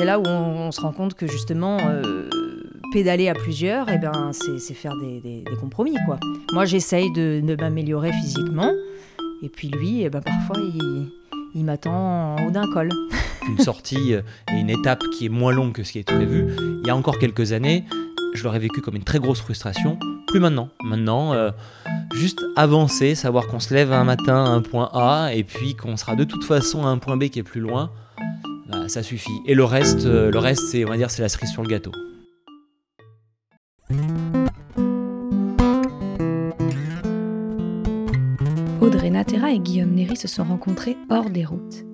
c'est là où on, se rend compte que justement, euh, pédaler à plusieurs, eh ben, c'est faire des, compromis. quoi. Moi, j'essaye de, m'améliorer physiquement, et puis lui, eh ben, parfois, il, m'attend en haut d'un col. Une sortie et une étape qui est moins longue que ce qui est prévu. Il y a encore quelques années, je l'aurais vécu comme une très grosse frustration. Plus maintenant. Maintenant, euh, juste avancer, savoir qu'on se lève un matin à un point A et puis qu'on sera de toute façon à un point B qui est plus loin, ça suffit. Et le reste, euh, le reste, c'est, on va dire, c'est la cerise sur le gâteau. Audrey Natera et Guillaume Néry se sont rencontrés hors des routes.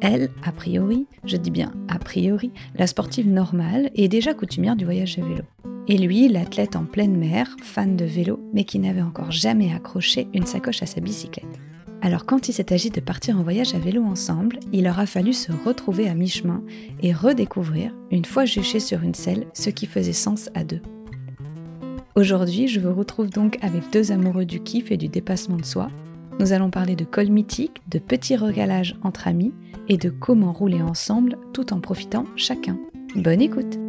Elle, a priori, je dis bien a priori, la sportive normale et déjà coutumière du voyage à vélo. Et lui, l'athlète en pleine mer, fan de vélo, mais qui n'avait encore jamais accroché une sacoche à sa bicyclette. Alors quand il s'est agi de partir en voyage à vélo ensemble, il aura fallu se retrouver à mi-chemin et redécouvrir, une fois juché sur une selle, ce qui faisait sens à deux. Aujourd'hui, je vous retrouve donc avec deux amoureux du kiff et du dépassement de soi. Nous allons parler de col mythique, de petits regalages entre amis et de comment rouler ensemble tout en profitant chacun. Bonne écoute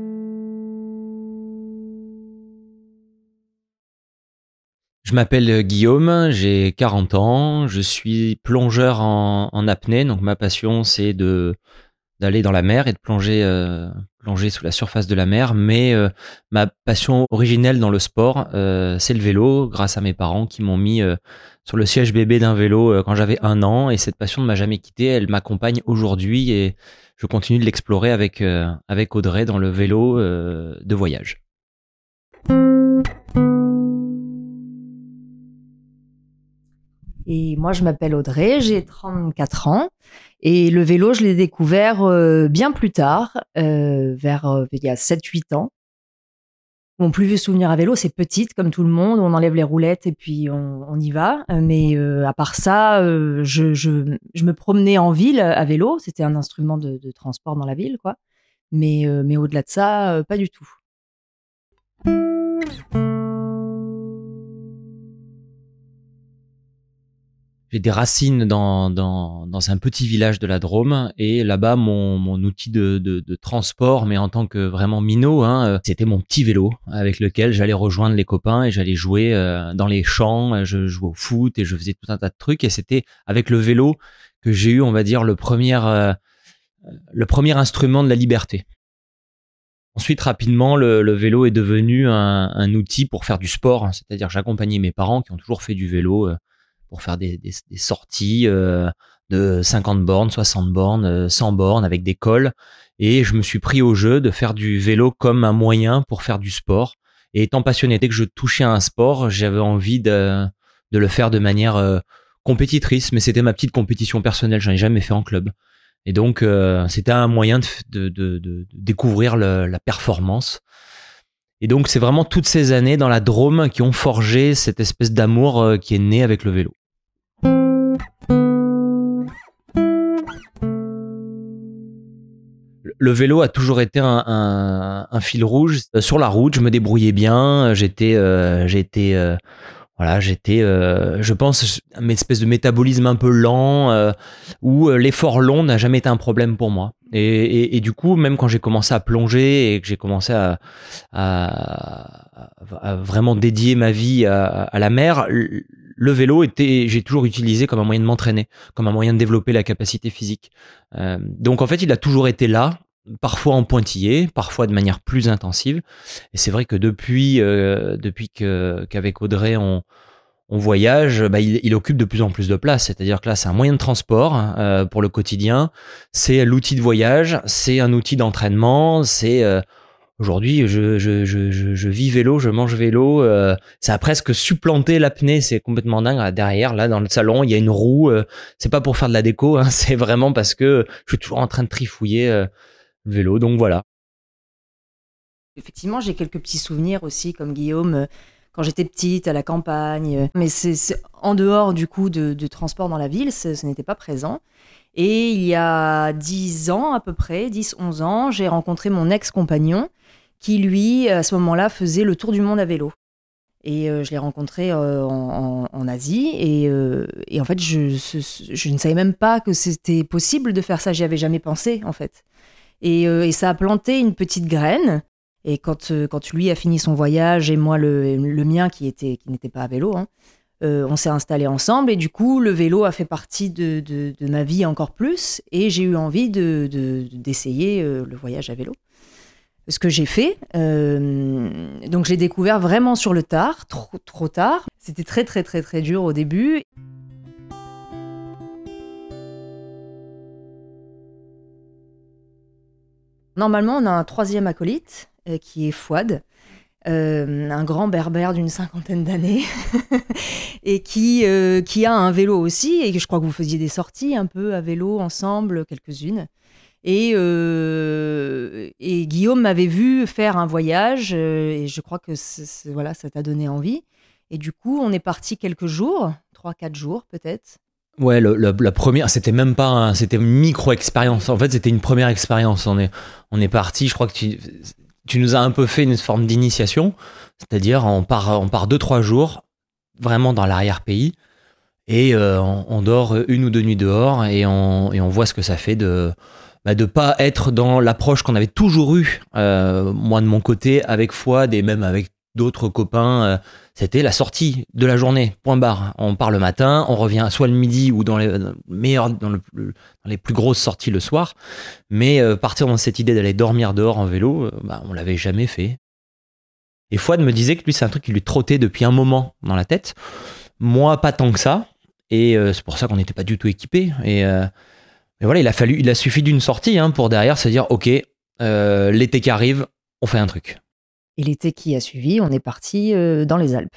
Je m'appelle Guillaume, j'ai 40 ans, je suis plongeur en, apnée, donc ma passion c'est d'aller dans la mer et de plonger euh, plonger sous la surface de la mer, mais euh, ma passion originelle dans le sport euh, c'est le vélo, grâce à mes parents qui m'ont mis sur le siège bébé d'un vélo quand j'avais un an et cette passion ne m'a jamais quitté, elle m'accompagne aujourd'hui et je continue de l'explorer avec avec Audrey dans le vélo de voyage. Et moi, je m'appelle Audrey, j'ai 34 ans. Et le vélo, je l'ai découvert euh, bien plus tard, euh, vers euh, il y a 7-8 ans. Mon plus vieux souvenir à vélo, c'est petite, comme tout le monde. On enlève les roulettes et puis on, y va. Mais à part ça, je, me promenais en ville à vélo. C'était un instrument de, de, transport dans la ville, quoi. Mais, mais au-delà de ça, pas du tout. J'ai des racines dans, dans, dans, un petit village de la Drôme et là-bas mon, mon outil de, de, de, transport, mais en tant que vraiment minot, hein, euh, c'était mon petit vélo avec lequel j'allais rejoindre les copains et j'allais jouer euh, dans les champs, je jouais au foot et je faisais tout un tas de trucs et c'était avec le vélo que j'ai eu, on va dire, le premier, euh, le premier instrument de la liberté. Ensuite, rapidement, le, le vélo est devenu un, un, outil pour faire du sport, hein. c'est-à-dire j'accompagnais mes parents qui ont toujours fait du vélo pour faire des, des, des sorties euh, de 50 bornes, 60 bornes, 100 euh, bornes avec des cols. Et je me suis pris au jeu de faire du vélo comme un moyen pour faire du sport. Et étant passionné, dès que je touchais à un sport, j'avais envie de, de le faire de manière euh, compétitrice, mais c'était ma petite compétition personnelle, j'en ai jamais fait en club. Et donc, c'était un moyen de, de, de, découvrir le, la performance. Et donc, c'est vraiment toutes ces années dans la Drôme qui ont forgé cette espèce d'amour qui est né avec le vélo. Le vélo a toujours été un, fil rouge euh, sur la route. Je me débrouillais bien. J'étais, euh, j'étais, euh, voilà, j'étais, je pense, une espèce de métabolisme un peu lent où l'effort long n'a jamais été un problème pour moi. Et, du coup, même quand j'ai commencé à plonger et que j'ai commencé à, vraiment dédier ma vie à, la mer, le vélo était, j'ai toujours utilisé comme un moyen de m'entraîner, comme un moyen de développer la capacité physique. donc en fait, il a toujours été là parfois en pointillé, parfois de manière plus intensive. Et c'est vrai que depuis, euh, depuis qu'avec Audrey on, on voyage, bah, il, occupe de plus en plus de place. C'est-à-dire que là, c'est un moyen de transport euh, pour le quotidien. C'est l'outil de voyage, c'est un outil d'entraînement. C'est euh, aujourd'hui, je, je, je, je, vis vélo, je mange vélo. ça a presque supplanté l'apnée. C'est complètement dingue. derrière, là, dans le salon, il y a une roue. c'est pas pour faire de la déco. Hein, c'est vraiment parce que je suis toujours en train de trifouiller vélo. Donc voilà. Effectivement, j'ai quelques petits souvenirs aussi, comme Guillaume, euh, quand j'étais petite, à la campagne. Mais c'est en dehors du coup de, transport dans la ville, ce, n'était pas présent. Et il y a 10 ans à peu près, 10-11 ans, j'ai rencontré mon ex-compagnon qui, lui, à ce moment-là, faisait le tour du monde à vélo. Et euh, je l'ai rencontré euh, en, Asie. Et, en fait, je, je, ne savais même pas que c'était possible de faire ça. J'y avais jamais pensé, en fait. Et, euh, et ça a planté une petite graine. Et quand, euh, quand lui a fini son voyage et moi le, le mien qui était qui n'était pas à vélo, hein, euh, on s'est installés ensemble et du coup le vélo a fait partie de, de- ma vie encore plus et j'ai eu envie de de- d'essayer le voyage à vélo. Ce que j'ai fait, donc j'ai découvert vraiment sur le tard, trop, trop tard. C'était très très très très dur au début. Normalement, on a un troisième acolyte euh, qui est Fouad, euh, un grand berbère d'une cinquantaine d'années, et qui, euh, qui a un vélo aussi, et je crois que vous faisiez des sorties un peu à vélo ensemble, quelques-unes. Et, et Guillaume m'avait vu faire un voyage, et je crois que voilà, ça t'a donné envie. Et du coup, on est parti quelques jours, trois, quatre jours peut-être. Ouais, le- le- la première, c'était même pas, un- c'était une micro-expérience. En fait, c'était une première expérience. On est, on est parti. Je crois que tu, tu nous as un peu fait une forme d'initiation, c'est-à-dire on part, on part deux trois jours, vraiment dans l'arrière-pays, et euh, on, dort une ou deux nuits dehors, et on, et on voit ce que ça fait de, bah, de pas être dans l'approche qu'on avait toujours eue, euh, moi de mon côté, avec Fouad et même avec d'autres copains. euh, c'était la sortie de la journée, point barre. On part le matin, on revient soit le midi ou dans les les plus grosses sorties le soir. Mais euh, partir dans cette idée d'aller dormir dehors en vélo, euh, bah, on l'avait jamais fait. Et Fouad me disait que lui, c'est un truc qui lui trottait depuis un moment dans la tête. Moi, pas tant que ça. Et euh, c'est pour ça qu'on n'était pas du tout équipés. Et, euh, mais voilà, il a fallu, il a suffi d'une sortie hein, pour derrière se dire, ok, euh, l'été qui arrive, on fait un truc. Et l'été qui a suivi, on est parti euh, dans les Alpes.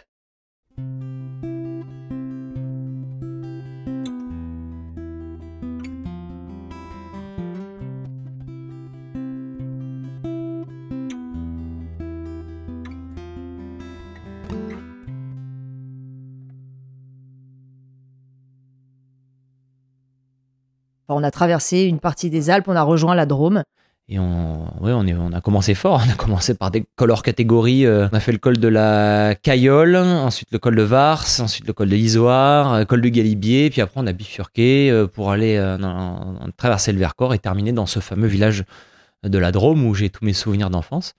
On a traversé une partie des Alpes, on a rejoint la Drôme. Et on, a commencé fort. On a commencé par des cols hors catégorie. Euh, On a fait le col de la Cayolle, ensuite le col de Vars, ensuite le col de l'Isoire, le col de Galibier. Puis après, on a bifurqué euh, pour aller euh, traverser le Vercors et terminer dans ce fameux village de la Drôme où j'ai tous mes souvenirs d'enfance.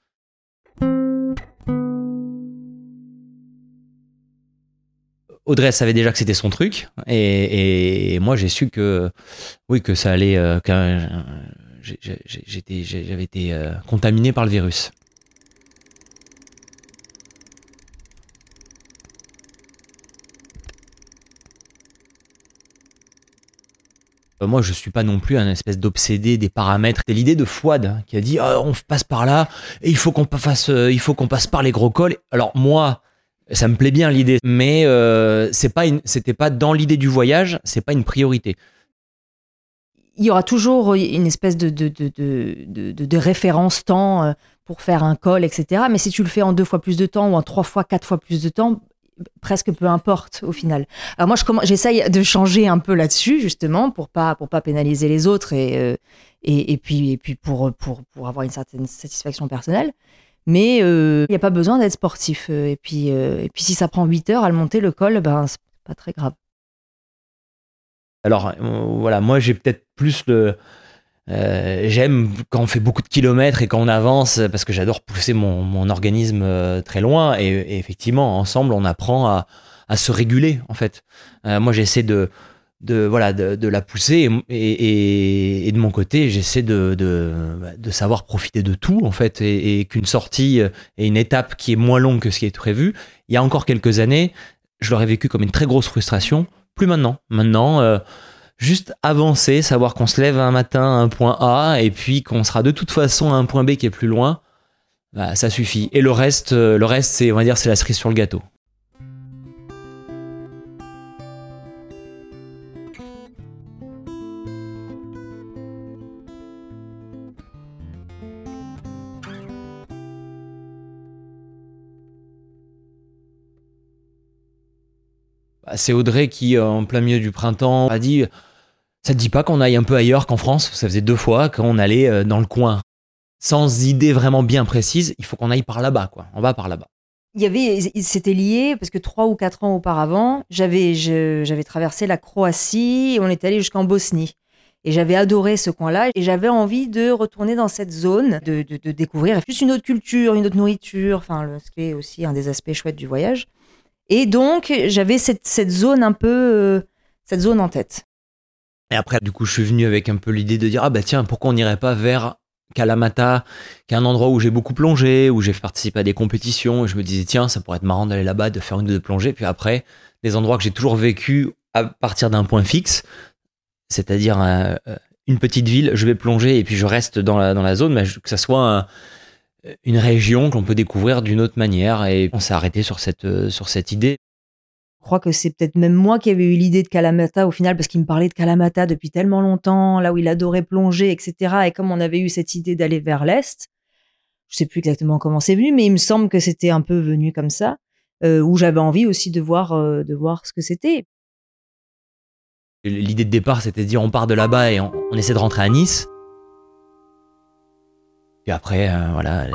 Audrey savait déjà que c'était son truc et, moi j'ai su que oui que ça allait euh, j'avais été euh, contaminé par le virus. Euh, Moi, je suis pas non plus un espèce d'obsédé des paramètres. C'est l'idée de Fouad hein, qui a dit Ah, on passe par là et il faut qu'on euh, il faut qu'on passe par les gros cols. Alors moi, ça me plaît bien l'idée, mais euh, c'est pas, c'était pas dans l'idée du voyage, c'est pas une priorité. Il y aura toujours une espèce de, de, de, référence temps euh, pour faire un col, etc. Mais si tu le fais en deux fois plus de temps ou en trois fois, quatre fois plus de temps, presque peu importe au final. Alors moi, j'essaye de changer un peu là-dessus justement pour pas pour pas pénaliser les autres et euh, et, et puis et puis pour pour pour avoir une certaine satisfaction personnelle. Mais euh, il n'y a pas besoin d'être sportif. euh, Et puis euh, et puis si ça prend 8 heures à le monter le col, ben c'est pas très grave. Alors euh, voilà, moi j'ai peut-être plus le. euh, J'aime quand on fait beaucoup de kilomètres et quand on avance parce que j'adore pousser mon, mon organisme euh, très loin et, et effectivement ensemble on apprend à, à se réguler en fait. Euh, moi j'essaie de, de voilà de, la pousser et, et- et de mon côté j'essaie de, de, de savoir profiter de tout en fait et, et qu'une sortie est une étape qui est moins longue que ce qui est prévu. Il y a encore quelques années je l'aurais vécu comme une très grosse frustration. Plus maintenant. Maintenant, euh, juste avancer, savoir qu'on se lève un matin à un point A et puis qu'on sera de toute façon à un point B qui est plus loin, bah, ça suffit. Et le reste, euh, le reste, c'est, on va dire, c'est la cerise sur le gâteau. C'est Audrey qui, euh, en plein milieu du printemps, a dit Ça te dit pas qu'on aille un peu ailleurs qu'en France? Ça faisait deux fois qu'on allait euh, dans le coin. Sans idée vraiment bien précise, il faut qu'on aille par là-bas, quoi. On va par là-bas. Il y avait, c'était lié parce que trois ou quatre ans auparavant, j'avais, j'avais traversé la Croatie et on est allé jusqu'en Bosnie. Et j'avais adoré ce coin-là et j'avais envie de retourner dans cette zone, de, de, de découvrir plus une autre culture, une autre nourriture, enfin, ce qui est aussi un des aspects chouettes du voyage. Et donc, j'avais cette, cette, zone un peu, euh, cette zone en tête. Et après, du coup, je suis venu avec un peu l'idée de dire, ah bah tiens, pourquoi on n'irait pas vers Kalamata, qui est un endroit où j'ai beaucoup plongé, où j'ai participé à des compétitions, et je me disais, tiens, ça pourrait être marrant d'aller là-bas, de faire une ou deux plongées. Puis après, des endroits que j'ai toujours vécu à partir d'un point fixe, c'est-à-dire euh, une petite ville, je vais plonger et puis je reste dans la, dans la zone, mais que ça soit une région qu'on peut découvrir d'une autre manière. Et on s'est arrêté sur cette, euh, sur cette idée. Je crois que c'est peut-être même moi qui avais eu l'idée de Kalamata au final, parce qu'il me parlait de Kalamata depuis tellement longtemps, là où il adorait plonger, etc. Et comme on avait eu cette idée d'aller vers l'Est, je sais plus exactement comment c'est venu, mais il me semble que c'était un peu venu comme ça, euh, où j'avais envie aussi de voir, de voir ce que c'était. L'idée de départ, c'était de dire on part de là-bas et on, essaie de rentrer à Nice. Puis après, euh, voilà,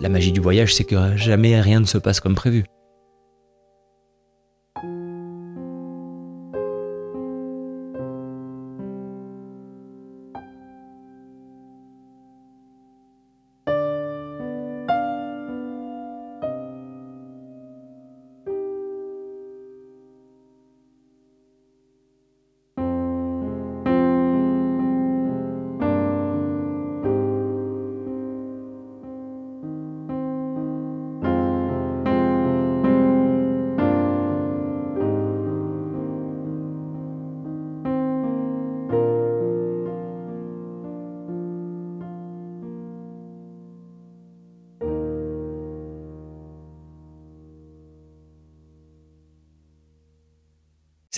la magie du voyage, c'est que jamais rien ne se passe comme prévu.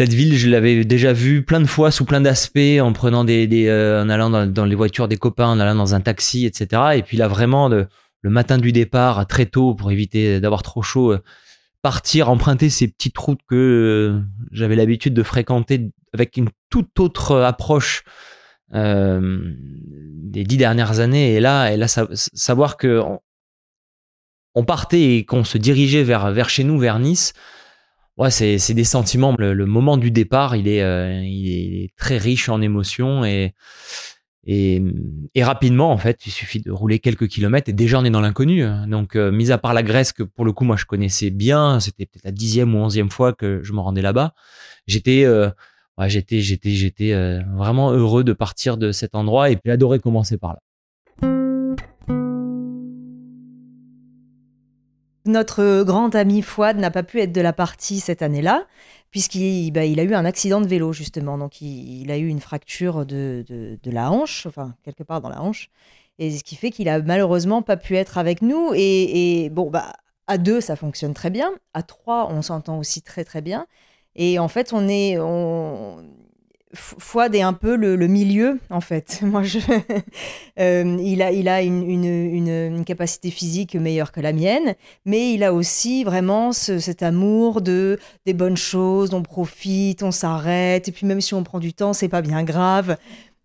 Cette ville, je l'avais déjà vue plein de fois sous plein d'aspects, en prenant des, euh, en allant dans, les voitures des copains, en allant dans un taxi, etc. Et puis là, vraiment, le matin du départ, très tôt, pour éviter d'avoir trop chaud, euh, partir, emprunter ces petites routes que euh, j'avais l'habitude de fréquenter avec une toute autre approche des dix dernières années. Et là, et là, savoir que on, partait et qu'on se dirigeait vers vers chez nous, vers Nice ouais, c'est, c'est des sentiments. Le, moment du départ, il est, euh, il est très riche en émotions et, et, et, rapidement, en fait, il suffit de rouler quelques kilomètres et déjà on est dans l'inconnu. Donc, euh, mis à part la Grèce que pour le coup moi je connaissais bien, c'était peut-être la dixième ou onzième fois que je me rendais là-bas. J'étais, euh, ouais, j'étais, j'étais, j'étais vraiment heureux de partir de cet endroit et puis adorer commencer par là. Notre grand ami Fouad n'a pas pu être de la partie cette année-là, puisqu'il bah, a eu un accident de vélo, justement. Donc, il, a eu une fracture de, de, la hanche, enfin, quelque part dans la hanche. Et ce qui fait qu'il a malheureusement pas pu être avec nous. Et, et bon, bah, à deux, ça fonctionne très bien. À trois, on s'entend aussi très, très bien. Et en fait, on est, Fouad est un peu le, milieu, en fait. Moi, je, euh, il a, il a une, capacité physique meilleure que la mienne, mais il a aussi vraiment cet amour de des bonnes choses, on profite, on s'arrête, et puis même si on prend du temps, c'est pas bien grave.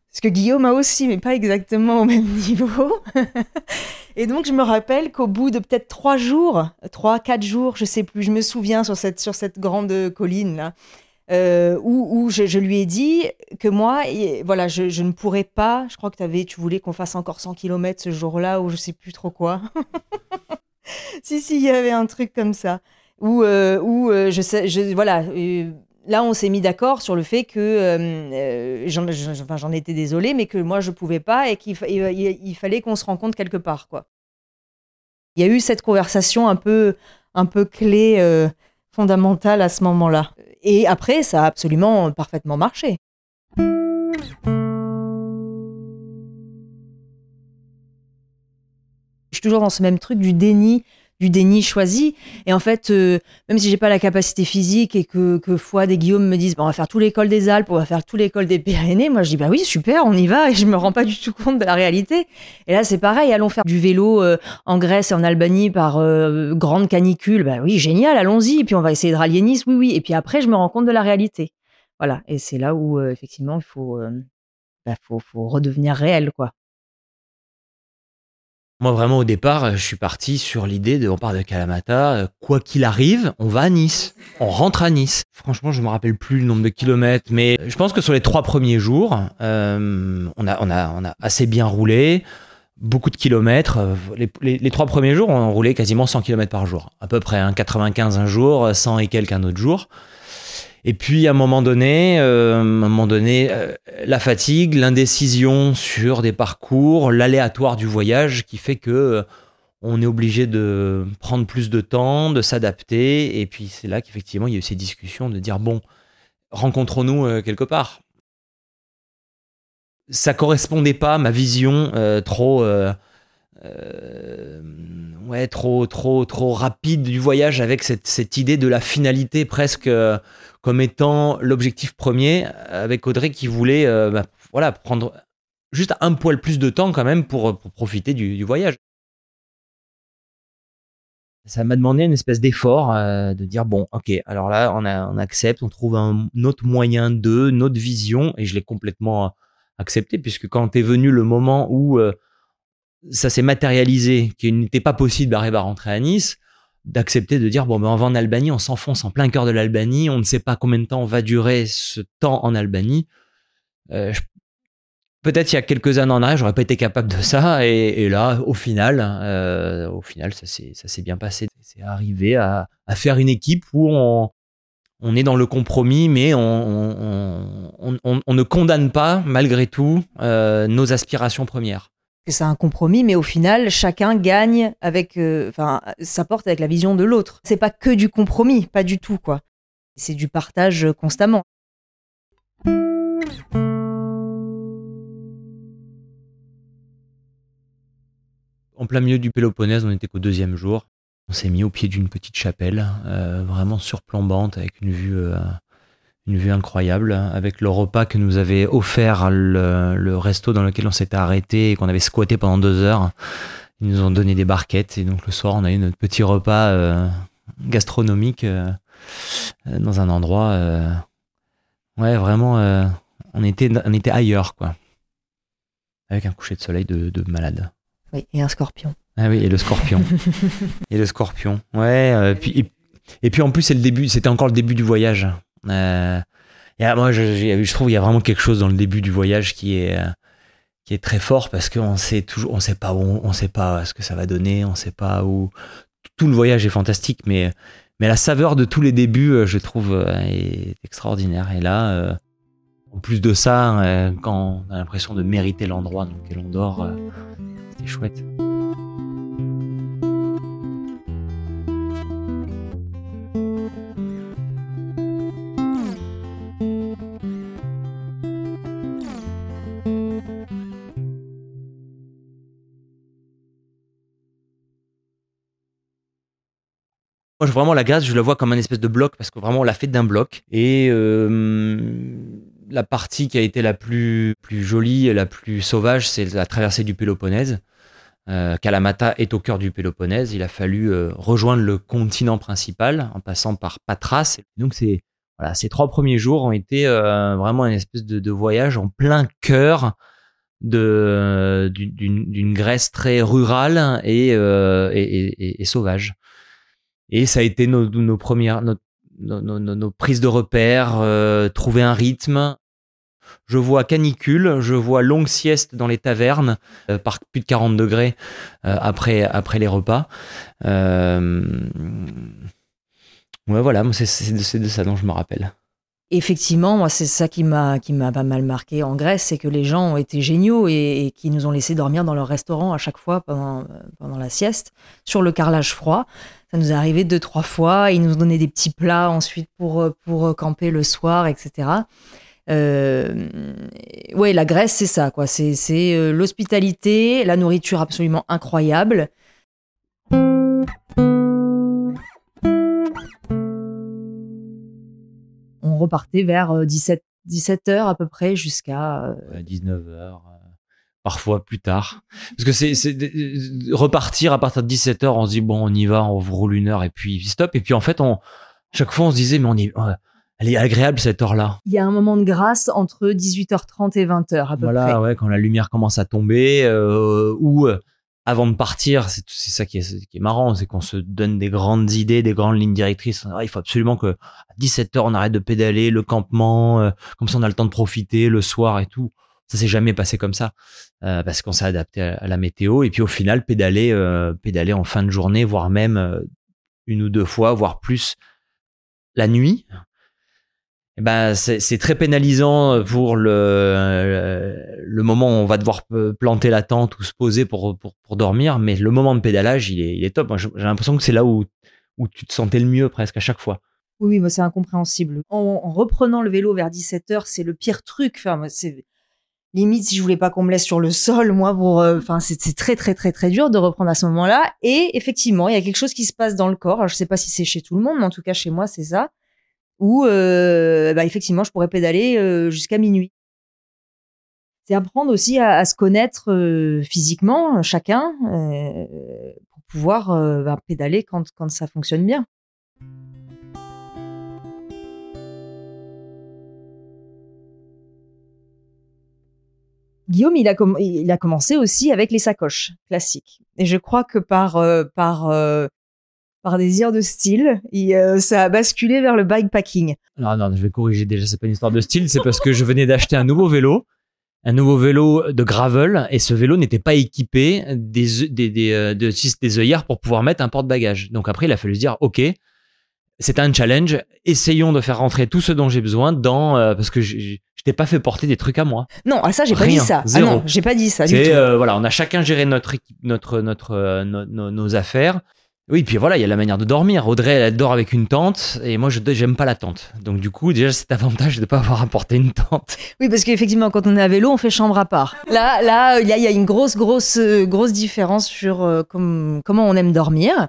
Parce que Guillaume a aussi, mais pas exactement au même niveau. et donc, je me rappelle qu'au bout de peut-être trois jours, trois, quatre jours, je sais plus, je me souviens sur cette, sur cette grande colline là, euh, où, je, lui ai dit que moi, voilà, je, ne pourrais pas. Je crois que avais, tu voulais qu'on fasse encore 100 km ce jour-là, ou je sais plus trop quoi. si, si, il y avait un truc comme ça. Où, euh, euh, je sais, voilà. là, on s'est mis d'accord sur le fait que j'en étais désolée, mais que moi, je pouvais pas et qu'il il, fallait qu'on se rencontre quelque part, quoi. Il y a eu cette conversation un peu, un peu clé, fondamentale à ce moment-là. Et après, ça a absolument parfaitement marché. Je suis toujours dans ce même truc du déni du déni choisi. Et en fait, euh, même si j'ai pas la capacité physique et que, que Fouad et Guillaume me disent, on va faire tout l'école des Alpes, on va faire tout l'école des Pyrénées, moi je dis, bah oui, super, on y va. Et je me rends pas du tout compte de la réalité. Et là, c'est pareil, allons faire du vélo euh, en Grèce et en Albanie par euh, grande canicule. Bah oui, génial, allons-y. Et puis on va essayer de rallier Nice, oui, oui. Et puis après, je me rends compte de la réalité. Voilà. Et c'est là où, effectivement, il faut, bah, faut, faut redevenir réel, quoi. Moi, vraiment, au départ, je suis parti sur l'idée de, on part de Kalamata, euh, quoi qu'il arrive, on va à Nice. On rentre à Nice. Franchement, je me rappelle plus le nombre de kilomètres, mais je pense que sur les trois premiers jours, euh, on, a, assez bien roulé. Beaucoup de kilomètres. Les, trois premiers jours, on roulait quasiment 100 km par jour. À peu près, hein, 95 un jour, 100 et quelques un autre jour. Et puis à un moment donné, euh, à un moment donné, euh, la fatigue, l'indécision sur des parcours, l'aléatoire du voyage qui fait que euh, on est obligé de prendre plus de temps, de s'adapter. Et puis c'est là qu'effectivement il y a eu ces discussions de dire bon, rencontrons-nous quelque part. Ça correspondait pas à ma vision trop. ouais, trop, trop, trop rapide du voyage avec cette, cette idée de la finalité presque comme étant l'objectif premier, avec Audrey qui voulait euh, bah, voilà, prendre juste un poil plus de temps quand même pour, pour profiter du, voyage. Ça m'a demandé une espèce d'effort euh, de dire bon, ok, alors là, on, accepte, on trouve un autre moyen de, une autre vision, et je l'ai complètement accepté, puisque quand est venu le moment où euh, ça s'est matérialisé, qu'il n'était pas possible d'arriver à rentrer à Nice, d'accepter de dire bon ben on va en Albanie, on s'enfonce en plein cœur de l'Albanie, on ne sait pas combien de temps va durer ce temps en Albanie. Euh, Peut-être il y a quelques années en arrière, j'aurais pas été capable de ça, et, là, au final, euh, au final, ça s'est bien passé. C'est arrivé à, faire une équipe où on on est dans le compromis, mais on, on- on ne condamne pas malgré tout euh, nos aspirations premières. Que c'est un compromis, mais au final, chacun gagne avec, euh, enfin, avec la vision de l'autre. C'est pas que du compromis, pas du tout, quoi. C'est du partage constamment. En plein milieu du Péloponnèse, on n'était qu'au deuxième jour. On s'est mis au pied d'une petite chapelle, euh, vraiment surplombante, avec une vue, euh, une vue incroyable, avec le repas que nous avait offert le, le resto dans lequel on s'était arrêté et qu'on avait squatté pendant deux heures. Ils nous ont donné des barquettes et donc le soir, on a eu notre petit repas euh, gastronomique euh, euh, dans un endroit. euh, ouais, vraiment, on était, on était ailleurs, quoi, avec un coucher de soleil de, de malade. Oui, et un scorpion. Ah oui, et le scorpion. et le scorpion. Ouais, puis, et, et puis en plus, c'est le début, c'était encore le début du voyage. Euh, et, ah, moi, je, trouve qu'il y a vraiment quelque chose dans le début du voyage qui est, euh, qui est très fort parce qu'on sait toujours, on sait pas où, on, sait pas ce que ça va donner, on sait pas où. Tout le voyage est fantastique, mais, mais la saveur de tous les débuts, euh, je trouve, euh, est extraordinaire. Et là, en plus de ça, quand on a l'impression de mériter l'endroit dans lequel on dort, c'était chouette. Moi, vraiment, la Grèce, je la vois comme un espèce de bloc parce que vraiment, on l'a fait d'un bloc. Et euh, la partie qui a été la plus, plus jolie et la plus sauvage, c'est la traversée du Péloponnèse. Euh, Kalamata est au cœur du Péloponnèse. Il a fallu euh, rejoindre le continent principal en passant par Patras. Donc, c'est voilà, ces trois premiers jours ont été vraiment une espèce de, voyage en plein cœur d'une- Grèce très rurale et sauvage. Et ça a été nos, premières, nos, prises de repères, euh, trouver un rythme. Je vois canicule, je vois longue sieste dans les tavernes euh, par plus de 40 degrés euh, après, après les repas. Ouais, voilà, c'est de ça dont je me rappelle. Effectivement, moi, c'est ça qui m'a qui m'a pas mal marqué en Grèce, c'est que les gens ont été géniaux et, qui nous ont laissé dormir dans leur restaurant à chaque fois pendant, euh, pendant la sieste, sur le carrelage froid. Ça nous est arrivé deux, trois fois. Ils nous donnaient des petits plats ensuite pour, euh, pour camper le soir, etc. Euh, ouais, la Grèce, c'est ça, quoi. C'est euh, l'hospitalité, la nourriture absolument incroyable. On repartait vers euh, 17, 17 heures à peu près jusqu'à euh, 19h, parfois plus tard. Parce que c'est c'est- euh, repartir à partir de 17h, on se dit bon, on y va, on roule une heure et puis stop. Et puis en fait, on, chaque fois, on se disait mais on ouais, elle est agréable cette heure-là. Il y a un moment de grâce entre 18h30 et 20h à peu Voilà, près. ouais, quand la lumière commence à tomber, euh, ou euh, avant de partir, c'est ça qui est, qui est marrant, c'est qu'on se donne des grandes idées, des grandes lignes directrices. Ah, il faut absolument que à 17 heures on arrête de pédaler, le campement, euh, comme ça on a le temps de profiter le soir et tout. Ça s'est jamais passé comme ça euh, parce qu'on s'est adapté à, la météo et puis au final pédaler, euh, pédaler en fin de journée, voire même une ou deux fois, voire plus la nuit. Eh ben c'est très pénalisant pour le euh, le moment où on va devoir p- planter la tente ou se poser pour pour, dormir, mais le moment de pédalage il est il est top. J'ai l'impression que c'est là où où tu te sentais le mieux presque à chaque fois. Oui, c'est incompréhensible. En, en reprenant le vélo vers 17h, c'est le pire truc. Enfin, c'est limite si je voulais pas qu'on me laisse sur le sol, moi, pour. euh, Enfin, c'est c'est très, très, très, très dur de reprendre à ce moment-là. Et effectivement, il y a quelque chose qui se passe dans le corps. Alors, je sais pas si c'est chez tout le monde, mais en tout cas, chez moi, c'est ça. Où, bah, effectivement, je pourrais pédaler jusqu'à minuit. C'est apprendre aussi à, se connaître physiquement, chacun, euh, pour pouvoir bah, pédaler quand, quand ça fonctionne bien. Guillaume, il a, il a commencé aussi avec les sacoches classiques. Et je crois que par, par, par désir de style, euh, ça a basculé vers le bikepacking. Non, non, je vais corriger déjà, c'est pas une histoire de style, c'est parce que je venais d'acheter un nouveau vélo, un nouveau vélo de gravel, et ce vélo n'était pas équipé des, œ- des, des, euh, de, des œillères pour pouvoir mettre un porte-bagages. Donc après, il a fallu se dire, OK, c'est un challenge, essayons de faire rentrer tout ce dont j'ai besoin dans, euh, parce que je t'ai pas fait porter des trucs à moi. Non, ah ça, j'ai pas dit ça. Ah zéro. non, j'ai pas dit ça du C'est, tout. euh, voilà, on a chacun géré notre notre, notre, euh, no- no- nos affaires. Oui, puis voilà, il y a la manière de dormir. Audrey, elle dort avec une tente, et moi, je j'aime pas la tente. Donc du coup, déjà, cet avantage de pas avoir apporté une tente. Oui, parce qu'effectivement, quand on est à vélo, on fait chambre à part. Là, là, il y a, une grosse, grosse, euh, grosse différence sur euh, comme- comment on aime dormir.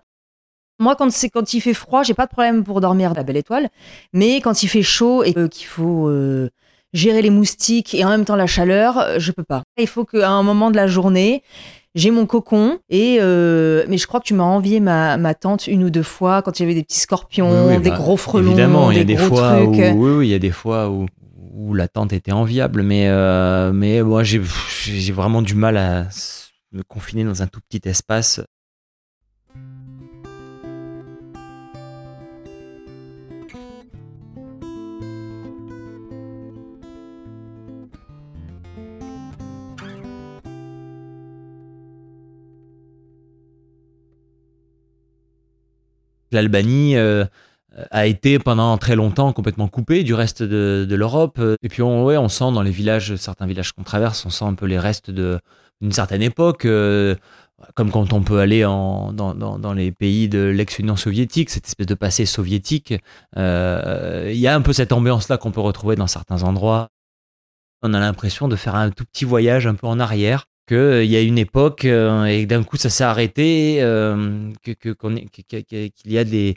Moi, quand c'est quand il fait froid, j'ai pas de problème pour dormir à la belle étoile. Mais quand il fait chaud et qu'il faut euh, gérer les moustiques et en même temps la chaleur, je peux pas. Il faut qu'à un moment de la journée, j'ai mon cocon et euh, mais je crois que tu m'as envié ma, ma tente une ou deux fois quand il y avait des petits scorpions, Oui, oui, des bah, gros frelons, Évidemment, il y a des, des gros fois où, trucs. oui, oui, il y a des fois où, où la tente était enviable, mais, euh, mais moi, j'ai, vraiment du mal à me confiner dans un tout petit espace. L'Albanie euh, a été pendant très longtemps complètement coupée du reste de, l'Europe. Et puis on, ouais, on sent dans les villages, certains villages qu'on traverse, on sent un peu les restes d'une certaine époque, euh, comme quand on peut aller dans, les pays de l'ex-Union soviétique, cette espèce de passé soviétique. Euh, Il y a un peu cette ambiance-là qu'on peut retrouver dans certains endroits. On a l'impression de faire un tout petit voyage un peu en arrière qu'il y a une époque euh, et d'un coup ça s'est arrêté, euh, que- qu'il y a des,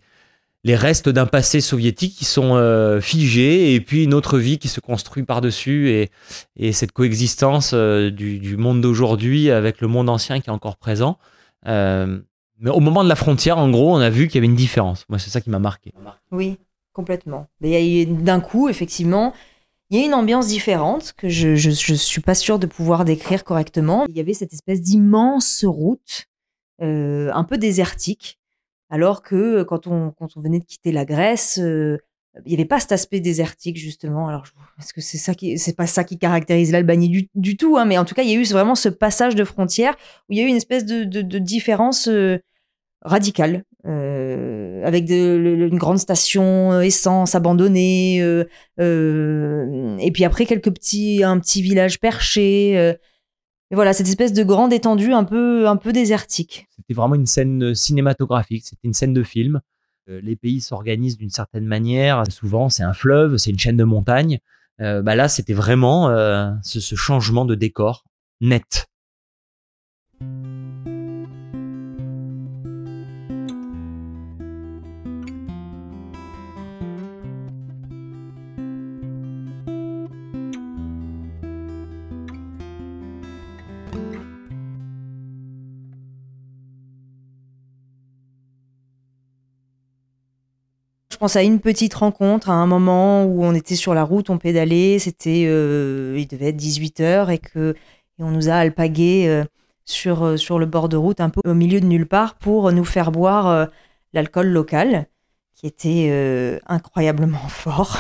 les restes d'un passé soviétique qui sont euh, figés et puis une autre vie qui se construit par-dessus et, et cette coexistence euh, du, monde d'aujourd'hui avec le monde ancien qui est encore présent. Euh, mais au moment de la frontière, en gros, on a vu qu'il y avait une différence. Moi, c'est ça qui m'a marqué. Oui, complètement. Il y a eu- d'un coup, effectivement, il y a une ambiance différente que je, je, je suis pas sûre de pouvoir décrire correctement. Il y avait cette espèce d'immense route, euh, un peu désertique, alors que quand on, venait de quitter la Grèce, euh, il n'y avait pas cet aspect désertique justement. Alors, est-ce que c'est ça qui, c'est pas ça qui caractérise l'Albanie du, tout, hein, mais en tout cas, il y a eu vraiment ce passage de frontière où il y a eu une espèce de différence euh, radicale, euh, avec de, une grande station euh, essence abandonnée, euh, et puis après quelques petits, un petit village perché. et voilà, cette espèce de grande étendue un peu, un peu désertique. C'était vraiment une scène cinématographique, c'était une scène de film. Les pays s'organisent d'une certaine manière. Souvent, c'est un fleuve, c'est une chaîne de montagnes. Bah là, c'était vraiment ce changement de décor net. Pense à une petite rencontre à un moment où on était sur la route, on pédalait, c'était, euh, il devait être 18 heures et que on nous a alpagué euh, sur, sur le bord de route, un peu au milieu de nulle part, pour nous faire boire l'alcool local qui était incroyablement fort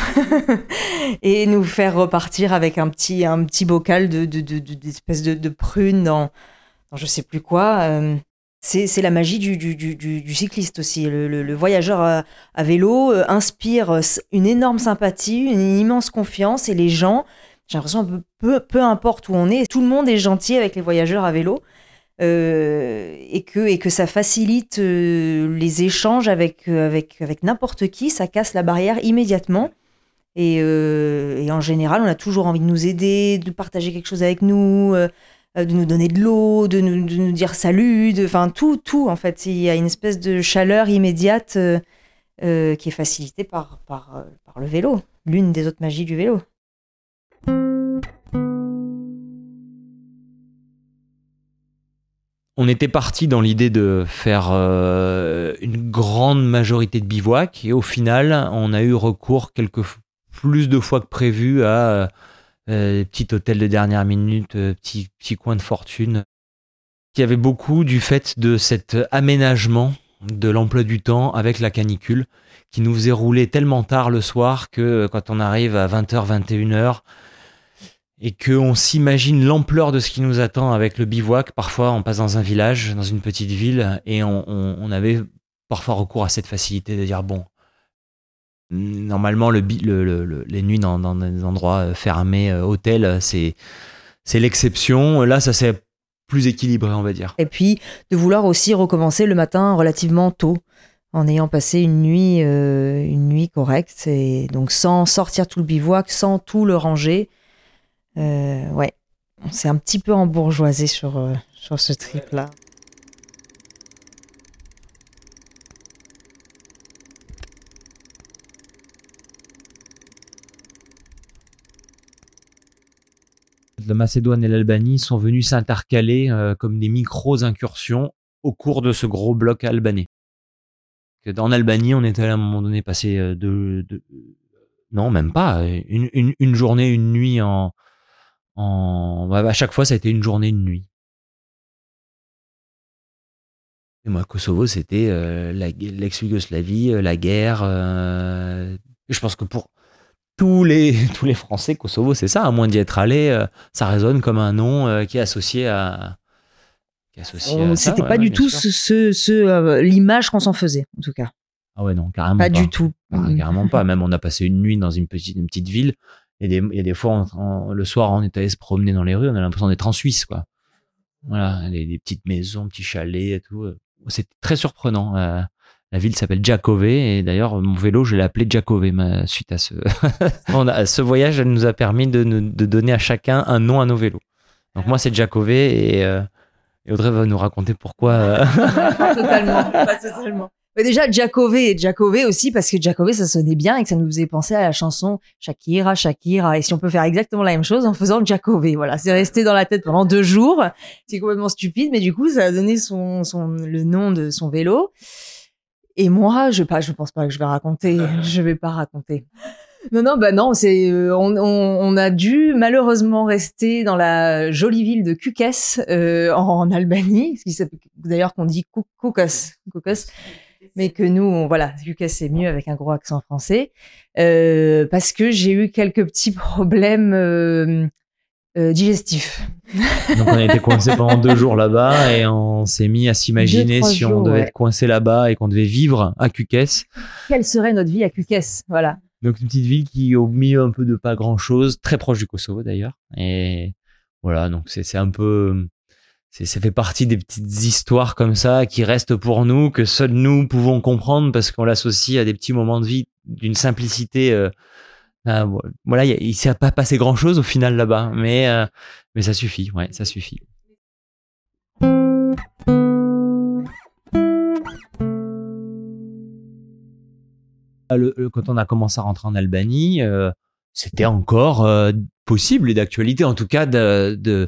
et nous faire repartir avec un petit, un petit bocal de, d'espèces de, de, prunes dans je sais plus quoi. C'est la magie du, cycliste aussi. Le, voyageur à, vélo euh, inspire euh, une énorme sympathie, une immense confiance et les gens, j'ai l'impression, peu, peu, importe où on est, tout le monde est gentil avec les voyageurs à vélo euh, et, que, ça facilite les échanges avec, n'importe qui, ça casse la barrière immédiatement. Et, en général, on a toujours envie de nous aider, de partager quelque chose avec nous. Euh, de nous donner de l'eau, de nous, dire salut, enfin tout, tout en fait. Il y a une espèce de chaleur immédiate euh, euh, qui est facilitée par, le vélo, l'une des autres magies du vélo. On était parti dans l'idée de faire une grande majorité de bivouacs et au final, on a eu recours quelques plus de fois que prévu à petit hôtel de dernière minute, euh, petit, petit coin de fortune. Il y avait beaucoup du fait de cet aménagement de l'emploi du temps avec la canicule qui nous faisait rouler tellement tard le soir que euh, quand on arrive à 20h, 21h, et qu'on s'imagine l'ampleur de ce qui nous attend avec le bivouac. Parfois, on passe dans un village, dans une petite ville, et on, on avait parfois recours à cette facilité de dire bon, Normalement, le, les nuits dans, des endroits euh, fermés, euh, hôtels, euh, c'est, c'est l'exception. Là, ça s'est plus équilibré, on va dire. Et puis, de vouloir aussi recommencer le matin relativement tôt, en ayant passé une nuit, une nuit correcte, et donc sans sortir tout le bivouac, sans tout le ranger. ouais, on s'est un petit peu embourgeoisé sur, sur ce trip-là. La Macédoine et l'Albanie sont venus s'intercaler euh, comme des micro-incursions au cours de ce gros bloc albanais. En Albanie, on était à un moment donné passé euh, de, non même pas une, journée, une nuit en, en à chaque fois ça a été une journée, une nuit. Et moi, Kosovo, c'était euh, l'ex-Yougoslavie, la guerre. je pense que pour tous les, tous les Français, Kosovo, c'est ça, à moins d'y être allé, euh, ça résonne comme un nom euh, qui est associé à. C'était pas du tout ce, ce, euh, l'image qu'on s'en faisait, en tout cas. Ah ouais, non, carrément pas. Pas du tout. carrément pas. Même on a passé une nuit dans une petite, une petite ville. Et des, il y a des fois, le soir, on est allé se promener dans les rues, on a l'impression d'être en Suisse, quoi. Voilà, des, petites maisons, petits chalets et tout. C'est très surprenant. La ville s'appelle Jakove et d'ailleurs mon vélo je l'ai appelé Jakove suite à ce ce voyage elle nous a permis de, de, donner à chacun un nom à nos vélos. Donc moi c'est Jakove et, euh, et, Audrey va nous raconter pourquoi. Euh. totalement, pas totalement. Mais déjà Jakove et Jakove aussi parce que Jakove ça sonnait bien et que ça nous faisait penser à la chanson Shakira Shakira et si on peut faire exactement la même chose en faisant Jakove voilà c'est resté dans la tête pendant deux jours c'est complètement stupide mais du coup ça a donné son, son le nom de son vélo et moi, je pas, je pense pas que je vais raconter. Je vais pas raconter. Non, non, bah non, c'est, euh, on, on, a dû malheureusement rester dans la jolie ville de Kukes euh, en, Albanie, ce qui d'ailleurs qu'on dit Kukes, Kukes, mais que nous, on, voilà, Kukes c'est mieux avec un gros accent français, euh, parce que j'ai eu quelques petits problèmes euh, euh, digestif. Donc on a été coincé pendant deux jours là-bas et on s'est mis à s'imaginer si on devait être coincé là-bas et qu'on devait vivre à Kukes. Quelle serait notre vie à Kukes Voilà. Donc une petite ville qui est au milieu un peu de pas grand-chose, très proche du Kosovo d'ailleurs. Et voilà, donc c'est un peu... Ça fait partie des petites histoires comme ça qui restent pour nous, que seuls nous pouvons comprendre parce qu'on l'associe à des petits moments de vie d'une simplicité... Euh, ah, voilà, il ne s'est pas passé grand chose au final là-bas, mais, euh, mais ça suffit, ouais, ça suffit. Ah, quand on a commencé à rentrer en Albanie, euh, c'était encore euh, possible et d'actualité, en tout cas, de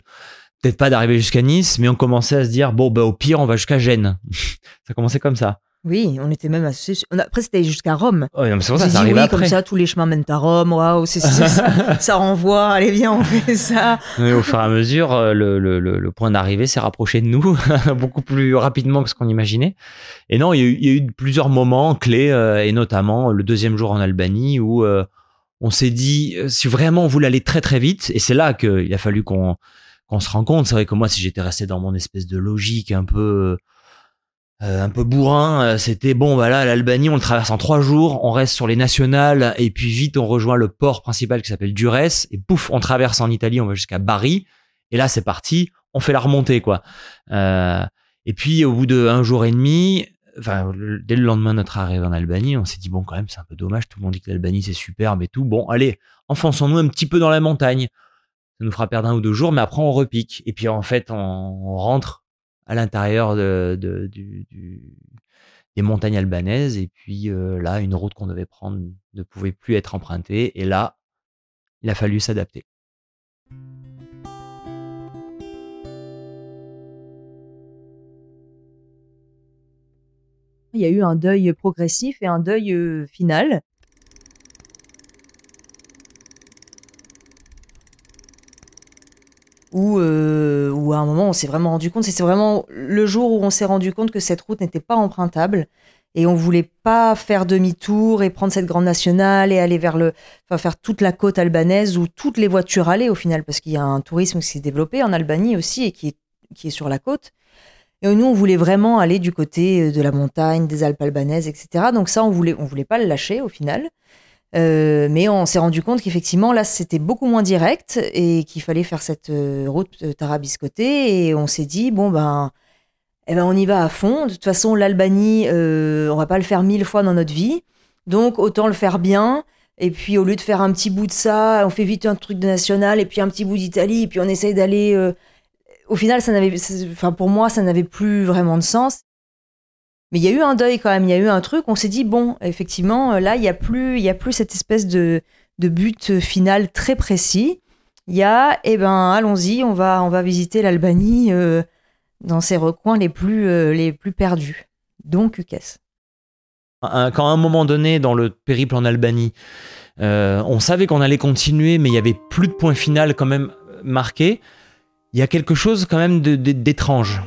peut-être pas d'arriver jusqu'à Nice, mais on commençait à se dire bon, bah, au pire, on va jusqu'à Gênes. ça commençait comme ça. Oui, on était même assez. on a- Après, c'était jusqu'à Rome. Non, mais c'est pour ça, ça dit, arrive oui, après. comme ça, tous les chemins mènent à Rome. Waouh, c'est- c'est- ça, ça renvoie. Allez, viens, on fait ça. Mais au fur et à mesure, euh, le, le, le, le point d'arrivée s'est rapproché de nous beaucoup plus rapidement que ce qu'on imaginait. Et non, il y, a eu, il y a eu plusieurs moments clés, euh, et notamment le deuxième jour en Albanie où euh, on s'est dit, euh, si vraiment on voulait aller très très vite, et c'est là qu'il a fallu qu'on qu'on se rende compte. C'est vrai que moi, si j'étais resté dans mon espèce de logique un peu euh, un peu bourrin, euh, c'était bon, voilà, l'Albanie, on le traverse en trois jours, on reste sur les nationales, et puis vite, on rejoint le port principal qui s'appelle Durès, et pouf, on traverse en Italie, on va jusqu'à Bari, et là, c'est parti, on fait la remontée, quoi. Euh, et puis, au bout d'un jour et demi, enfin, dès le lendemain de notre arrivée en Albanie, on s'est dit, bon, quand même, c'est un peu dommage, tout le monde dit que l'Albanie, c'est superbe et tout. Bon, allez, enfonçons-nous un petit peu dans la montagne. Ça nous fera perdre un ou deux jours, mais après, on repique. Et puis, en fait, on rentre à l'intérieur des montagnes albanaises. Et puis, euh, là, une route qu'on devait prendre ne pouvait plus être empruntée. Et là, il a fallu s'adapter. Il y a eu un deuil progressif et un deuil euh, final. Où, euh, où à un moment on s'est vraiment rendu compte, c'est vraiment le jour où on s'est rendu compte que cette route n'était pas empruntable et on voulait pas faire demi-tour et prendre cette grande nationale et aller vers le, faire toute la côte albanaise où toutes les voitures allaient au final parce qu'il y a un tourisme qui s'est développé en Albanie aussi et qui est, qui est sur la côte. Et nous, on voulait vraiment aller du côté euh, de la montagne, des Alpes albanaises, etc. Donc ça, on voulait, on voulait pas le lâcher au final. Euh, mais on s'est rendu compte qu'effectivement, là, c'était beaucoup moins direct et qu'il fallait faire cette euh, route euh, tarabiscotée. Et on s'est dit, bon, ben, eh ben, on y va à fond. De toute façon, l'Albanie, on va pas le faire mille fois dans notre vie. Donc, autant le faire bien. Et puis, au lieu de faire un petit bout de ça, on fait vite un truc de national et puis un petit bout d'Italie. Et puis, on essaye d'aller. au final, ça n'avait, enfin, pour moi, ça n'avait plus vraiment de sens. Mais il y a eu un deuil quand même, il y a eu un truc, on s'est dit, bon, effectivement, là, il n'y a, plus- il y a plus cette espèce de, but final très précis. Il y a, eh ben, allons-y, on va, on va visiter l'Albanie euh, dans ses recoins les plus, euh, les plus perdus. Donc, Ukes. Quand à un moment donné, dans le périple en Albanie, euh, on savait qu'on allait continuer, mais il y avait plus de point final quand même marqué, il y a quelque chose quand même d'étrange.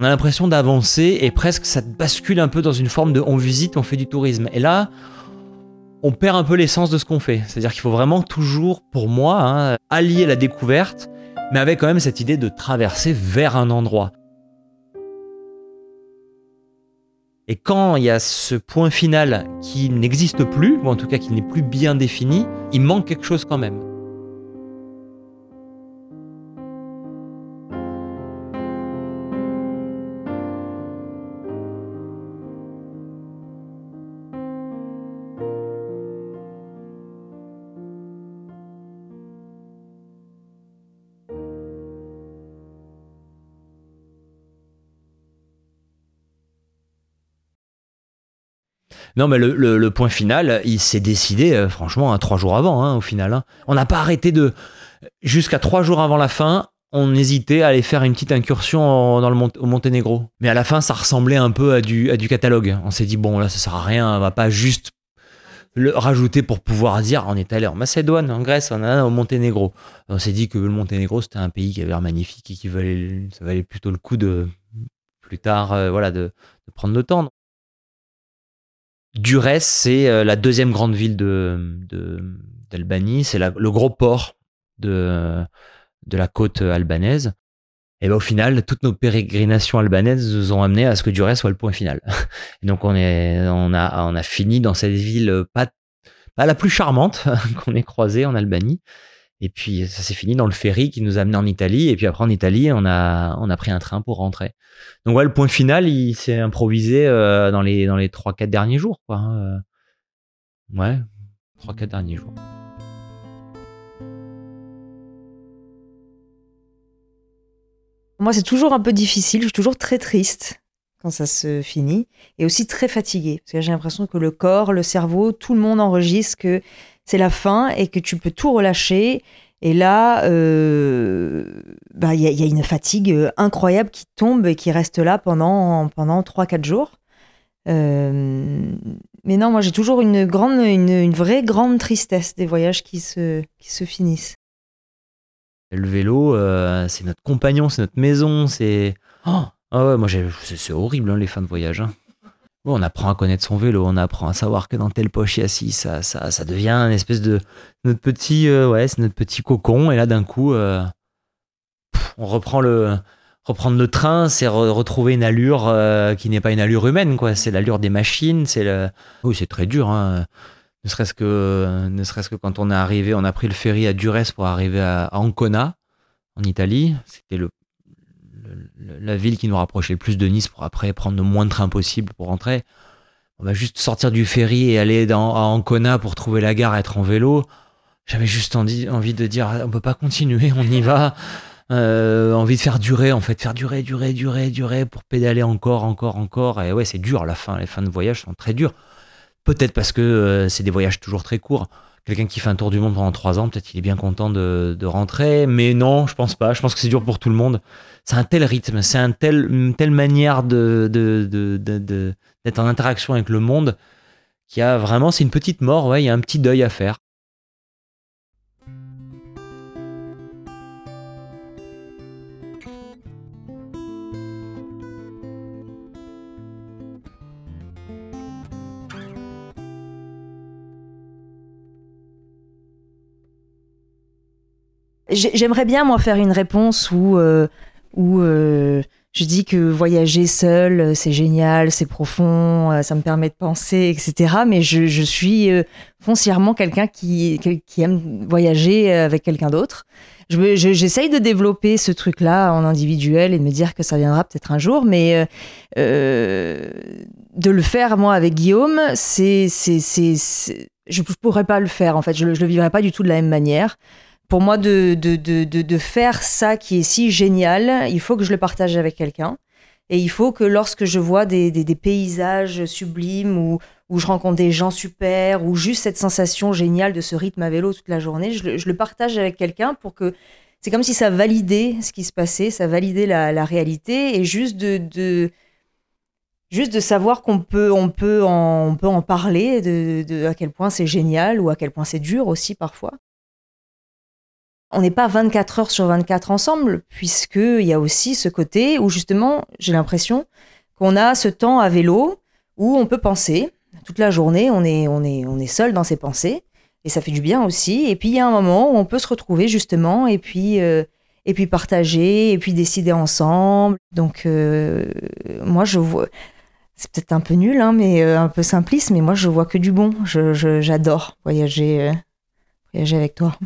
On a l'impression d'avancer et presque ça bascule un peu dans une forme de on visite, on fait du tourisme. Et là, on perd un peu l'essence de ce qu'on fait. C'est-à-dire qu'il faut vraiment toujours, pour moi, hein, allier la découverte, mais avec quand même cette idée de traverser vers un endroit. Et quand il y a ce point final qui n'existe plus, ou en tout cas qui n'est plus bien défini, il manque quelque chose quand même. Non, mais le, point final, il s'est décidé, euh, franchement, hein, trois jours avant, hein, au final. hein. On n'a pas arrêté de. Jusqu'à trois jours avant la fin, on hésitait à aller faire une petite incursion dans le Mont- au Monténégro. Mais à la fin, ça ressemblait un peu à du, catalogue. On s'est dit, bon, là, ça sert à rien, on va pas juste le rajouter pour pouvoir dire on est allé en Macédoine, en Grèce, on au Monténégro. On s'est dit que le Monténégro, c'était un pays qui avait l'air magnifique et qui valait, ça valait plutôt le coup de, plus tard, euh, voilà, de prendre le temps. Durès, c'est euh, la deuxième grande ville de, d'Albanie. C'est le gros port de, de la côte albanaise. Et ben au final, toutes nos pérégrinations albanaises nous ont amené à ce que Durès soit le point final. Et donc on est, on a, on a fini dans cette ville pas, pas la plus charmante qu'on ait croisée en Albanie. Et puis ça s'est fini dans le ferry qui nous a amené en Italie. Et puis après en Italie, on a, on a pris un train pour rentrer. Donc ouais, le point final, il s'est improvisé euh, dans les dans les trois quatre derniers jours, quoi. hein, euh. Ouais, trois quatre derniers jours. Moi, c'est toujours un peu difficile. Je suis toujours très triste quand ça se finit et aussi très fatiguée parce que j'ai l'impression que le corps, le cerveau, tout le monde enregistre que c'est la fin et que tu peux tout relâcher Et là, euh, bah, il y, a- il y a une fatigue euh, incroyable qui tombe et qui reste là pendant, pendant 3-4 jours. Euh, mais non, moi j'ai toujours une, grande, une, vraie grande tristesse des voyages qui se, qui se finissent. Le vélo, c'est notre compagnon, c'est notre maison, c'est. Oh ah ouais, moi, c'est horrible, hein, les fins de voyage. hein. On apprend à connaître son vélo, on apprend à savoir que dans telle poche il y a ci, ça, ça, ça devient une espèce de. Notre petit, euh, ouais, c'est petit cocon, et là, d'un coup, euh, on reprend le. Reprendre le train, c'est re- retrouver une allure euh, qui n'est pas une allure humaine, quoi. C'est l'allure des machines, c'est le. Oui, c'est très dur, hein. Ne serait-ce que, serait-ce que quand on est arrivé, on a pris le ferry à Durès pour arriver à, Ancona, en Italie. C'était le- la ville qui nous rapprochait le plus de Nice pour après prendre le moins de trains possible pour rentrer. On va juste sortir du ferry et aller dans, à Ancona pour trouver la gare, être en vélo. J'avais juste envie, envie de dire, on peut pas continuer, on y va. Euh, envie de faire durer, en fait, faire durer, durer, durer, durer pour pédaler encore, encore, encore. Et ouais, c'est dur la fin. Les fins de voyage sont très dures. Peut-être parce que euh, c'est des voyages toujours très courts. Quelqu'un qui fait un tour du monde pendant trois ans, peut-être qu'il est bien content de, de rentrer. Mais non, je pense pas. Je pense que c'est dur pour tout le monde. C'est un tel rythme, c'est un tel, une telle manière de, d'être en interaction avec le monde qu'il y a vraiment, c'est une petite mort. Il y a un petit deuil à faire. J'aimerais bien, moi, faire une réponse où, euh, où euh, je dis que voyager seul, euh, c'est génial, c'est profond, euh, ça me permet de penser, etc. Mais je, je suis foncièrement quelqu'un qui, qui aime voyager avec quelqu'un d'autre. Je me- je- J'essaye de développer ce truc-là en individuel et de me dire que ça viendra peut-être un jour, mais euh, de le faire, moi, avec Guillaume, c'est... Je ne pourrais pas le faire, en fait. Je ne le vivrais pas du tout de la même manière pour moi, de, de, de, de, faire ça qui est si génial, il faut que je le partage avec quelqu'un. Et il faut que lorsque je vois des, des, paysages sublimes ou, où je rencontre des gens super ou juste cette sensation géniale de ce rythme à vélo toute la journée, je, le- je le partage avec quelqu'un pour que c'est comme si ça validait ce qui se passait, ça validait la, la réalité et juste de, de juste de savoir qu'on peut on peut en, on peut en parler de, de à quel point c'est génial ou à quel point c'est dur aussi parfois on n'est pas 24 heures sur 24 ensemble, puisqu'il y a aussi ce côté où justement, j'ai l'impression qu'on a ce temps à vélo où on peut penser. Toute la journée, on est, on est, on est seul dans ses pensées, et ça fait du bien aussi. Et puis il y a un moment où on peut se retrouver justement, et puis, euh, et puis partager, et puis décider ensemble. Donc euh, moi, je vois. C'est peut-être un peu nul, hein, mais euh, un peu simpliste, mais moi je vois que du bon. Je- je- J'adore voyager, euh, voyager avec toi.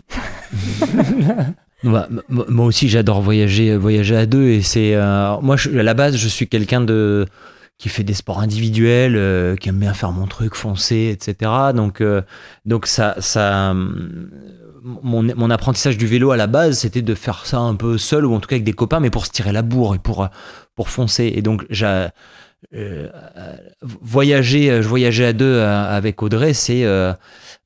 Bah, moi aussi, j'adore voyager, voyager à deux. Et c'est euh, moi, à la base, je suis quelqu'un de qui fait des sports individuels, euh, qui aime bien faire mon truc, foncer, etc. Donc, euh, donc ça, ça, mon, apprentissage du vélo à la base, c'était de faire ça un peu seul ou en tout cas avec des copains, mais pour se tirer la bourre et pour pour foncer. Et donc, euh, voyager, je voyageais à deux euh, avec Audrey, c'est euh,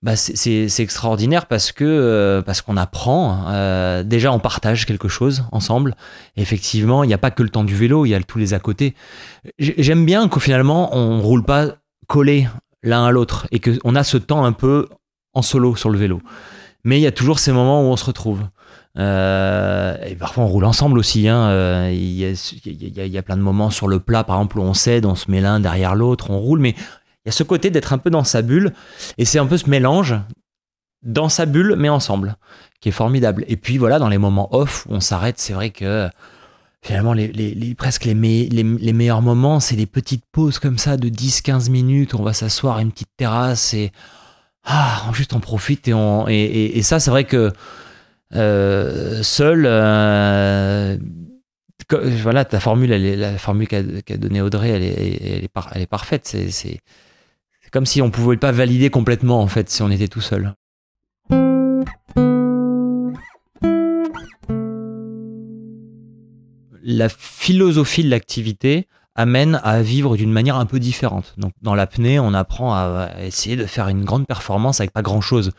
bah, c'est- extraordinaire parce que euh, parce qu'on apprend. euh, déjà, on partage quelque chose ensemble. Effectivement, il n'y a pas que le temps du vélo, il y a tous les à côté. J'ai- J'aime bien qu'au finalement, on roule pas collé l'un à l'autre et qu'on a ce temps un peu en solo sur le vélo. Mais il y a toujours ces moments où on se retrouve. Euh, et parfois on roule ensemble aussi. il y a plein de moments sur le plat, par exemple, où on cède, on se met l'un derrière l'autre, on roule. Mais il y a ce côté d'être un peu dans sa bulle. Et c'est un peu ce mélange dans sa bulle, mais ensemble, qui est formidable. Et puis voilà, dans les moments off, où on s'arrête, c'est vrai que finalement, presque les, me- les, les meilleurs moments, c'est les petites pauses comme ça de 10-15 minutes où on va s'asseoir à une petite terrasse et ah, on- juste on profite. Et, on, et, ça, c'est vrai que euh, seul, euh, voilà, ta formule, la formule qu'a donnée Audrey, elle est, par- elle est parfaite. C'est comme si on pouvait pas valider complètement, en fait, si on était tout seul. La philosophie de l'activité amène à vivre d'une manière un peu différente. Donc dans l'apnée, on apprend à essayer de faire une grande performance avec pas grand-chose.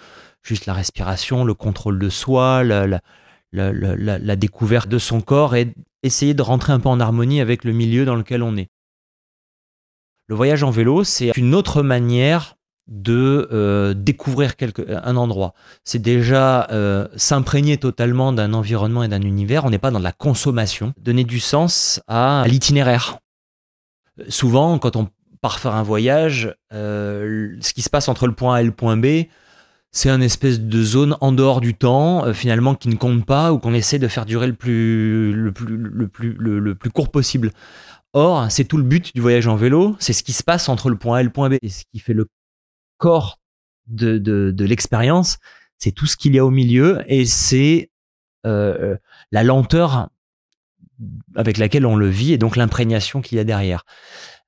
Juste la respiration, le contrôle de soi, la, la, découverte de son corps et essayer de rentrer un peu en harmonie avec le milieu dans lequel on est. Le voyage en vélo, c'est une autre manière de euh, découvrir un endroit. C'est déjà euh, s'imprégner totalement d'un environnement et d'un univers. On n'est pas dans la consommation. Donner du sens à l'itinéraire. Souvent, quand on part faire un voyage, euh, ce qui se passe entre le point A et le point B, c'est une espèce de zone en dehors du temps, finalement, qui ne compte pas ou qu'on essaie de faire durer le plus court possible. Or, c'est tout le but du voyage en vélo, c'est ce qui se passe entre le point A et le point B. Et ce qui fait le corps de, de, l'expérience, c'est tout ce qu'il y a au milieu et c'est euh, la lenteur avec laquelle on le vit et donc l'imprégnation qu'il y a derrière.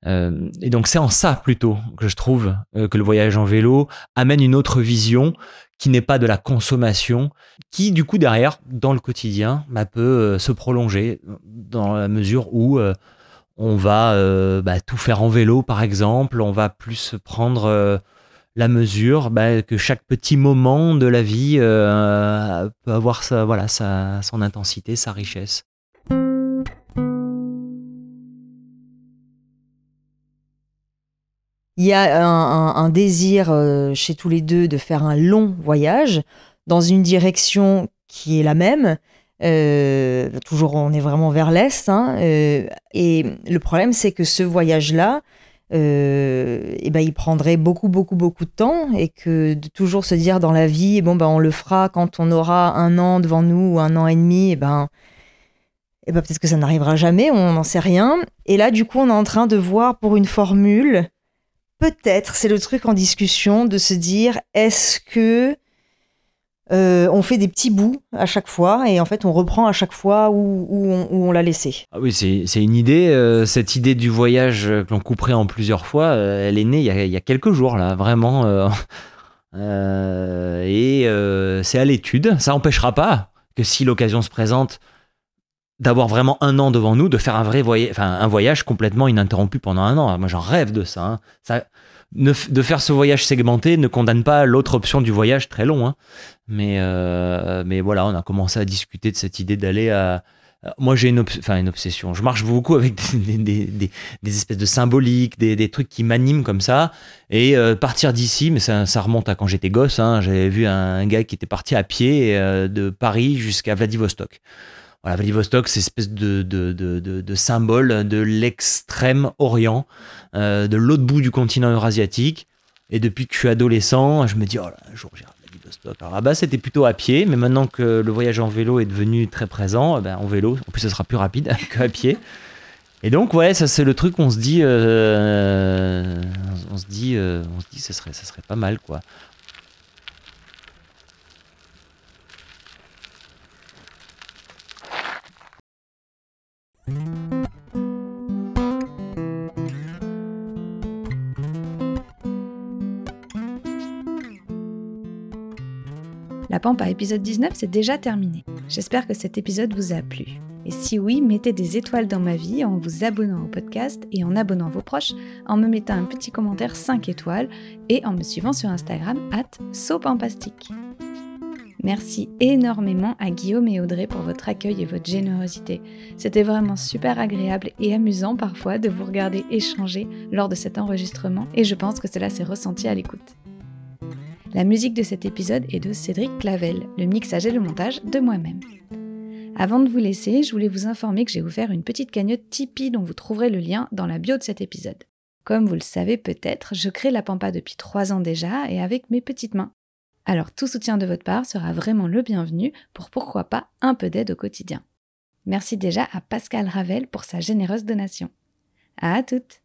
Euh, et donc c'est en ça plutôt que je trouve euh, que le voyage en vélo amène une autre vision qui n'est pas de la consommation, qui du coup derrière, dans le quotidien, bah, peut se prolonger dans la mesure où on va bah, tout faire en vélo par exemple, on va plus prendre la mesure bah, que chaque petit moment de la vie euh, peut avoir sa, voilà, sa, son intensité, sa richesse. Il y a un, désir euh, chez tous les deux de faire un long voyage dans une direction qui est la même. Euh, toujours, on est vraiment vers l'est. Hein, et le problème, c'est que ce voyage-là, euh, et ben il prendrait beaucoup beaucoup beaucoup de temps et que de toujours se dire dans la vie bon ben on le fera quand on aura un an devant nous ou un an et demi et ben et ben peut-être que ça n'arrivera jamais on n'en sait rien et là du coup on est en train de voir pour une formule peut-être c'est le truc en discussion de se dire est-ce que euh, on fait des petits bouts à chaque fois et en fait on reprend à chaque fois où, on, l'a laissé. Ah oui, c'est une idée. Euh, cette idée du voyage que l'on couperait en plusieurs fois, euh, elle est née il y, a, quelques jours là, vraiment. et c'est à l'étude. Ça n'empêchera pas que si l'occasion se présente d'avoir vraiment un an devant nous, de faire un vrai voyage, enfin un voyage complètement ininterrompu pendant un an. Moi, j'en rêve de ça. Hein. Ça, de faire ce voyage segmenté ne condamne pas l'autre option du voyage très long. Hein. Mais, euh, mais voilà, on a commencé à discuter de cette idée d'aller à. Moi, j'ai une, une obsession. Je marche beaucoup avec des, des, des, espèces de symboliques, des, trucs qui m'animent comme ça. Et euh, partir d'ici, mais ça, ça, remonte à quand j'étais gosse. Hein, J'avais vu un, gars qui était parti à pied euh, de Paris jusqu'à Vladivostok. Voilà, Vladivostok, c'est espèce de, symbole de l'extrême orient, euh, de l'autre bout du continent eurasiatique. Et depuis que je suis adolescent, je me dis, oh là, un jour j'irai à Vladivostok. Alors là-bas, c'était plutôt à pied, mais maintenant que le voyage en vélo est devenu très présent, eh ben, en vélo, en plus, ce sera plus rapide qu'à pied. Et donc, ouais, ça c'est le truc, on se dit, euh, on se dit, euh, on se dit, ça serait pas mal, quoi. La Pampa épisode 19, c'est déjà terminé. J'espère que cet épisode vous a plu. Et si oui, mettez des étoiles dans ma vie en vous abonnant au podcast et en abonnant vos proches, en me mettant un petit commentaire 5 étoiles et en me suivant sur Instagram at. Merci énormément à Guillaume et Audrey pour votre accueil et votre générosité. C'était vraiment super agréable et amusant parfois de vous regarder échanger lors de cet enregistrement et je pense que cela s'est ressenti à l'écoute. La musique de cet épisode est de Cédric Clavel, le mixage et le montage de moi-même. Avant de vous laisser, je voulais vous informer que j'ai ouvert une petite cagnotte Tipeee dont vous trouverez le lien dans la bio de cet épisode. Comme vous le savez peut-être, je crée la Pampa depuis trois ans déjà et avec mes petites mains. Alors tout soutien de votre part sera vraiment le bienvenu pour pourquoi pas un peu d'aide au quotidien. Merci déjà à Pascal Ravel pour sa généreuse donation. À toutes!